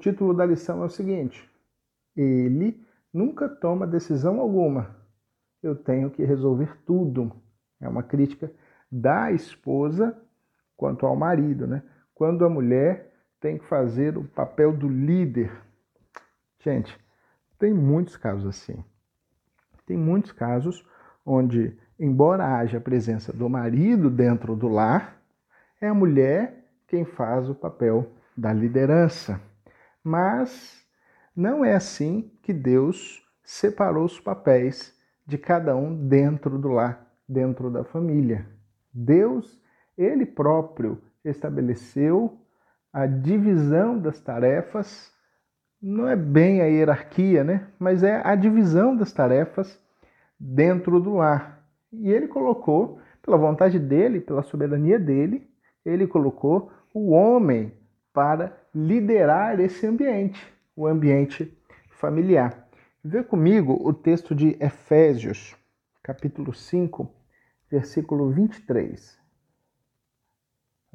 título da lição é o seguinte: Ele nunca toma decisão alguma. Eu tenho que resolver tudo. É uma crítica da esposa quanto ao marido, né? Quando a mulher tem que fazer o papel do líder. Gente, tem muitos casos assim. Tem muitos casos onde, embora haja a presença do marido dentro do lar, é a mulher quem faz o papel da liderança. Mas não é assim que Deus separou os papéis de cada um dentro do lar, dentro da família. Deus, ele próprio estabeleceu a divisão das tarefas, não é bem a hierarquia, né? Mas é a divisão das tarefas dentro do lar. E ele colocou, pela vontade dele, pela soberania dele, ele colocou o homem para liderar esse ambiente, o ambiente familiar. Vê comigo o texto de Efésios, capítulo 5, versículo 23.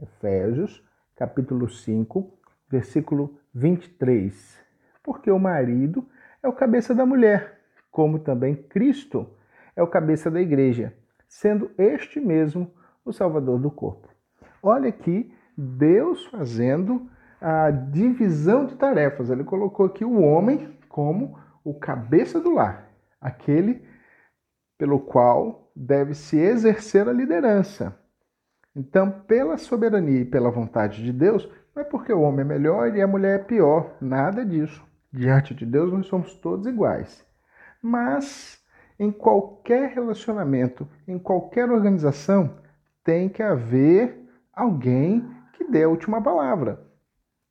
Efésios, capítulo 5, versículo 23. Porque o marido é o cabeça da mulher, como também Cristo é o cabeça da igreja, sendo este mesmo o salvador do corpo. Olha aqui Deus fazendo a divisão de tarefas. Ele colocou aqui o homem como o cabeça do lar, aquele pelo qual deve se exercer a liderança. Então, pela soberania e pela vontade de Deus, não é porque o homem é melhor e a mulher é pior, nada disso. Diante de Deus, nós somos todos iguais. Mas, em qualquer relacionamento, em qualquer organização, tem que haver alguém que dê a última palavra.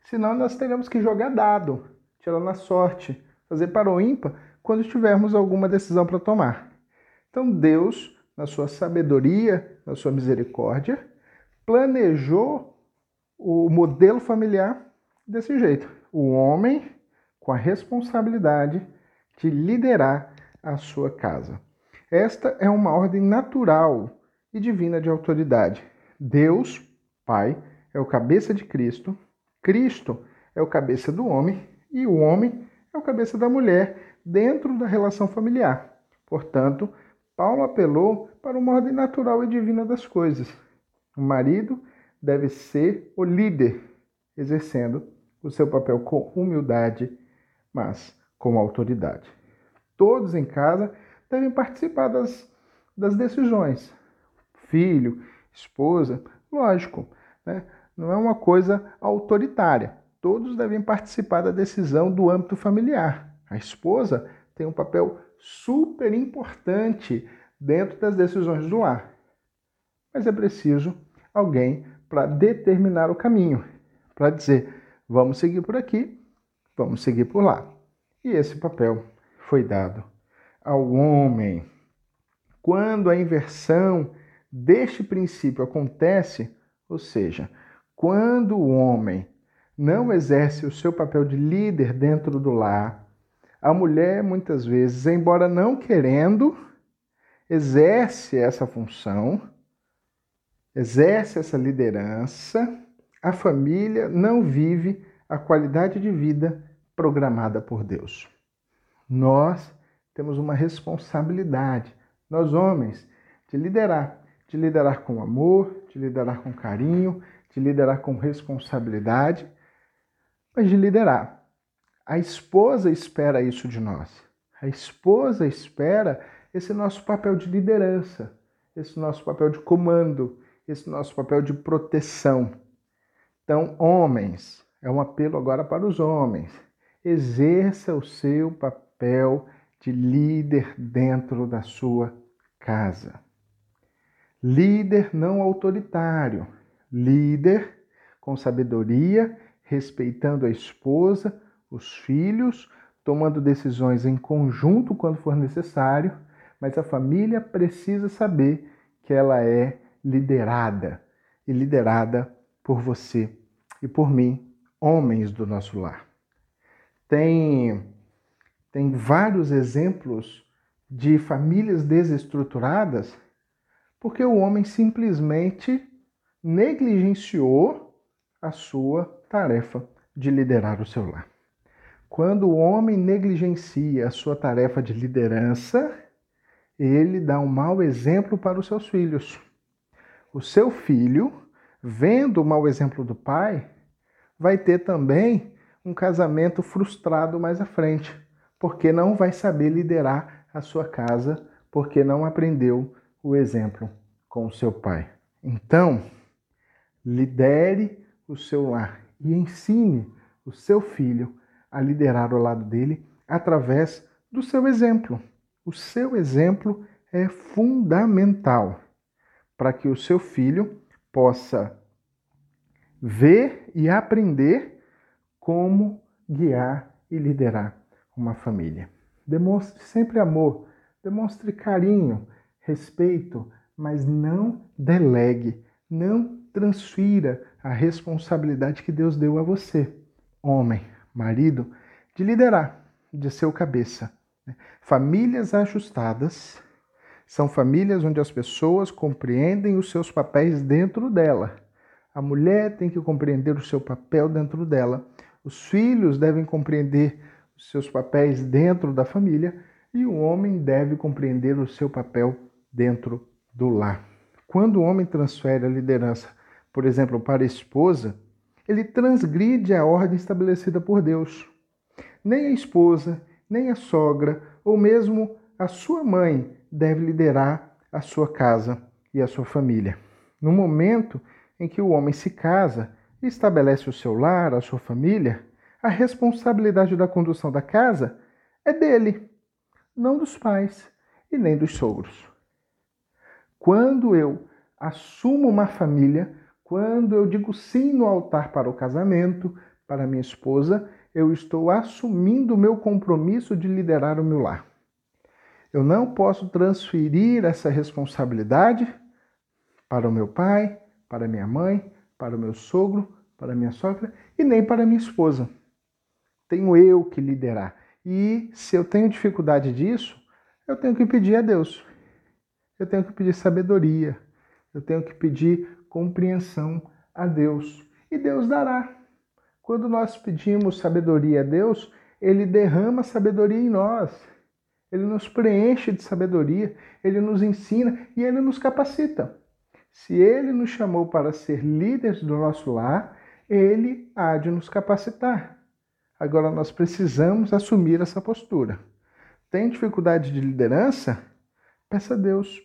Senão, nós teremos que jogar dado, tirar na sorte, fazer para o ímpar quando tivermos alguma decisão para tomar. Então, Deus, na sua sabedoria, na sua misericórdia, planejou o modelo familiar desse jeito. O homem com a responsabilidade de liderar a sua casa. Esta é uma ordem natural e divina de autoridade. Deus, Pai, é o cabeça de Cristo, Cristo é o cabeça do homem e o homem é o cabeça da mulher dentro da relação familiar. Portanto, Paulo apelou para uma ordem natural e divina das coisas. O marido deve ser o líder, exercendo o seu papel com humildade, mas com autoridade. Todos em casa devem participar das, das decisões. Filho, esposa, lógico, né? Não é uma coisa autoritária. Todos devem participar da decisão do âmbito familiar. A esposa tem um papel super importante dentro das decisões do lar. Mas é preciso alguém para determinar o caminho, para dizer, vamos seguir por aqui, vamos seguir por lá. E esse papel foi dado ao homem. Quando a inversão deste princípio acontece, ou seja, quando o homem não exerce o seu papel de líder dentro do lar, a mulher, muitas vezes, embora não querendo, exerce essa função, exerce essa liderança, a família não vive a qualidade de vida programada por Deus. Nós temos uma responsabilidade, nós homens, de liderar, de liderar com amor, de liderar com carinho, de liderar com responsabilidade, mas de liderar. A esposa espera isso de nós. A esposa espera esse nosso papel de liderança, esse nosso papel de comando, esse nosso papel de proteção. Então, homens, é um apelo agora para os homens. Exerça o seu papel de líder dentro da sua casa. Líder não autoritário, líder com sabedoria, respeitando a esposa, os filhos, tomando decisões em conjunto quando for necessário, mas a família precisa saber que ela é liderada e liderada por você e por mim, homens do nosso lar. Tem tem vários exemplos de famílias desestruturadas porque o homem simplesmente negligenciou a sua tarefa de liderar o seu lar. Quando o homem negligencia a sua tarefa de liderança, ele dá um mau exemplo para os seus filhos. O seu filho, vendo o mau exemplo do pai, vai ter também um casamento frustrado mais à frente, porque não vai saber liderar a sua casa, porque não aprendeu o exemplo com o seu pai. Então, lidere o seu lar e ensine o seu filho a liderar ao lado dele através do seu exemplo. O seu exemplo é fundamental para que o seu filho possa ver e aprender como guiar e liderar uma família. Demonstre sempre amor, demonstre carinho, respeito, mas não delegue, não transfira a responsabilidade que Deus deu a você, homem, marido, de liderar, de ser o cabeça. Né? Famílias ajustadas são famílias onde as pessoas compreendem os seus papéis dentro dela. A mulher tem que compreender o seu papel dentro dela. Os filhos devem compreender os seus papéis dentro da família e o homem deve compreender o seu papel dentro do lar. Quando o homem transfere a liderança, por exemplo, para a esposa, ele transgride a ordem estabelecida por Deus. Nem a esposa, nem a sogra, ou mesmo a sua mãe deve liderar a sua casa e a sua família. No momento em que o homem se casa e estabelece o seu lar, a sua família, a responsabilidade da condução da casa é dele, não dos pais e nem dos sogros. Quando eu assumo uma família, quando eu digo sim no altar para o casamento, para minha esposa, eu estou assumindo o meu compromisso de liderar o meu lar. Eu não posso transferir essa responsabilidade para o meu pai, para minha mãe, para o meu sogro, para minha sogra e nem para minha esposa. Tenho eu que liderar. E se eu tenho dificuldade disso, eu tenho que pedir a Deus eu tenho que pedir sabedoria, eu tenho que pedir compreensão a Deus. E Deus dará. Quando nós pedimos sabedoria a Deus, Ele derrama sabedoria em nós. Ele nos preenche de sabedoria, Ele nos ensina e Ele nos capacita. Se Ele nos chamou para ser líderes do nosso lar, Ele há de nos capacitar. Agora nós precisamos assumir essa postura. Tem dificuldade de liderança? Peça a Deus.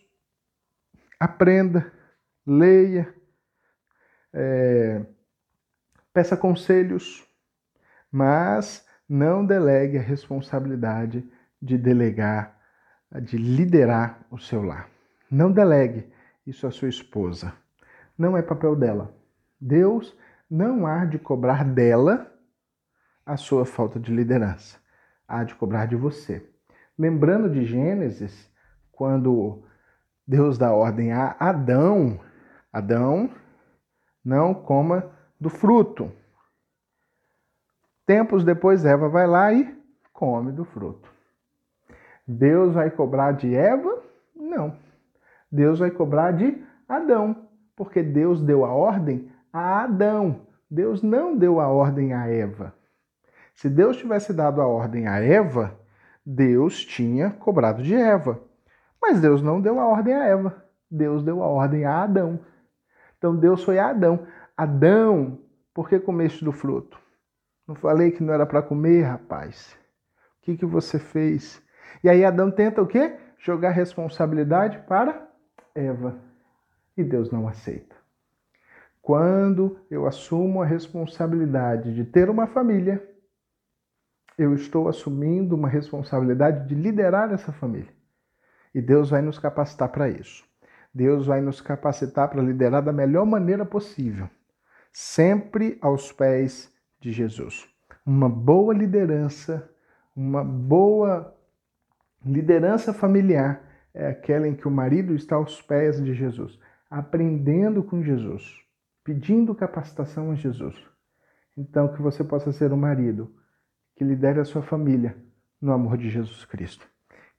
Aprenda, leia, é, peça conselhos, mas não delegue a responsabilidade de delegar, de liderar o seu lar. Não delegue isso à sua esposa. Não é papel dela. Deus não há de cobrar dela a sua falta de liderança. Há de cobrar de você. Lembrando de Gênesis, quando Deus dá ordem a Adão: Adão, não coma do fruto. Tempos depois, Eva vai lá e come do fruto. Deus vai cobrar de Eva? Não. Deus vai cobrar de Adão, porque Deus deu a ordem a Adão. Deus não deu a ordem a Eva. Se Deus tivesse dado a ordem a Eva, Deus tinha cobrado de Eva. Mas Deus não deu a ordem a Eva. Deus deu a ordem a Adão. Então Deus foi a Adão. Adão, por que comeste do fruto? Não falei que não era para comer, rapaz. O que, que você fez? E aí Adão tenta o quê? Jogar responsabilidade para Eva. E Deus não aceita. Quando eu assumo a responsabilidade de ter uma família, eu estou assumindo uma responsabilidade de liderar essa família. E Deus vai nos capacitar para isso. Deus vai nos capacitar para liderar da melhor maneira possível, sempre aos pés de Jesus. Uma boa liderança, uma boa liderança familiar é aquela em que o marido está aos pés de Jesus, aprendendo com Jesus, pedindo capacitação a Jesus. Então, que você possa ser um marido que lidere a sua família no amor de Jesus Cristo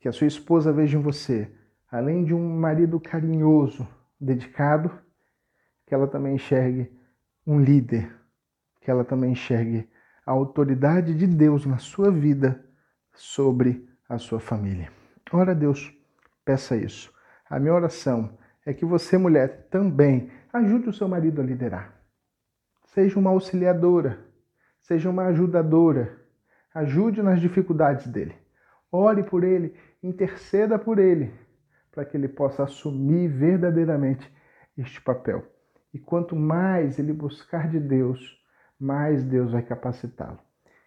que a sua esposa veja em você, além de um marido carinhoso, dedicado, que ela também enxergue um líder, que ela também enxergue a autoridade de Deus na sua vida sobre a sua família. Ora Deus, peça isso. A minha oração é que você, mulher, também ajude o seu marido a liderar. Seja uma auxiliadora, seja uma ajudadora. Ajude nas dificuldades dele. Ore por ele, interceda por ele, para que ele possa assumir verdadeiramente este papel. E quanto mais ele buscar de Deus, mais Deus vai capacitá-lo.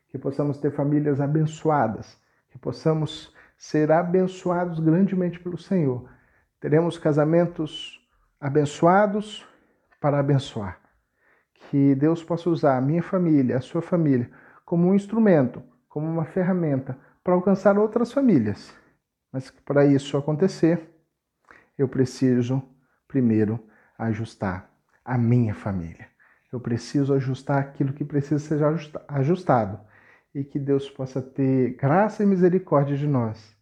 Que possamos ter famílias abençoadas, que possamos ser abençoados grandemente pelo Senhor. Teremos casamentos abençoados para abençoar. Que Deus possa usar a minha família, a sua família, como um instrumento, como uma ferramenta para alcançar outras famílias. Mas para isso acontecer, eu preciso primeiro ajustar a minha família. Eu preciso ajustar aquilo que precisa ser ajustado e que Deus possa ter graça e misericórdia de nós,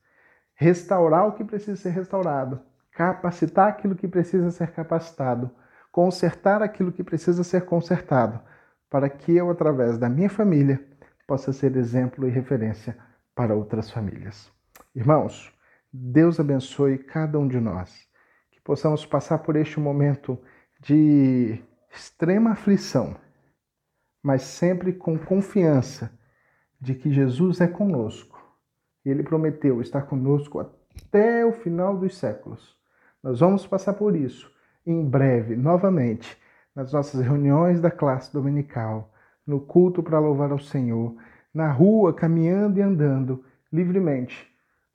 restaurar o que precisa ser restaurado, capacitar aquilo que precisa ser capacitado, consertar aquilo que precisa ser consertado, para que eu, através da minha família, possa ser exemplo e referência para outras famílias. Irmãos, Deus abençoe cada um de nós, que possamos passar por este momento de extrema aflição, mas sempre com confiança de que Jesus é conosco. Ele prometeu estar conosco até o final dos séculos. Nós vamos passar por isso em breve, novamente, nas nossas reuniões da classe dominical, no culto para louvar ao Senhor, na rua, caminhando e andando livremente,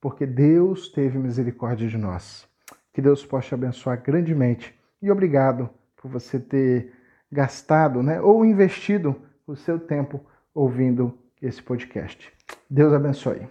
porque Deus teve misericórdia de nós. Que Deus possa te abençoar grandemente e obrigado por você ter gastado né, ou investido o seu tempo ouvindo esse podcast. Deus abençoe.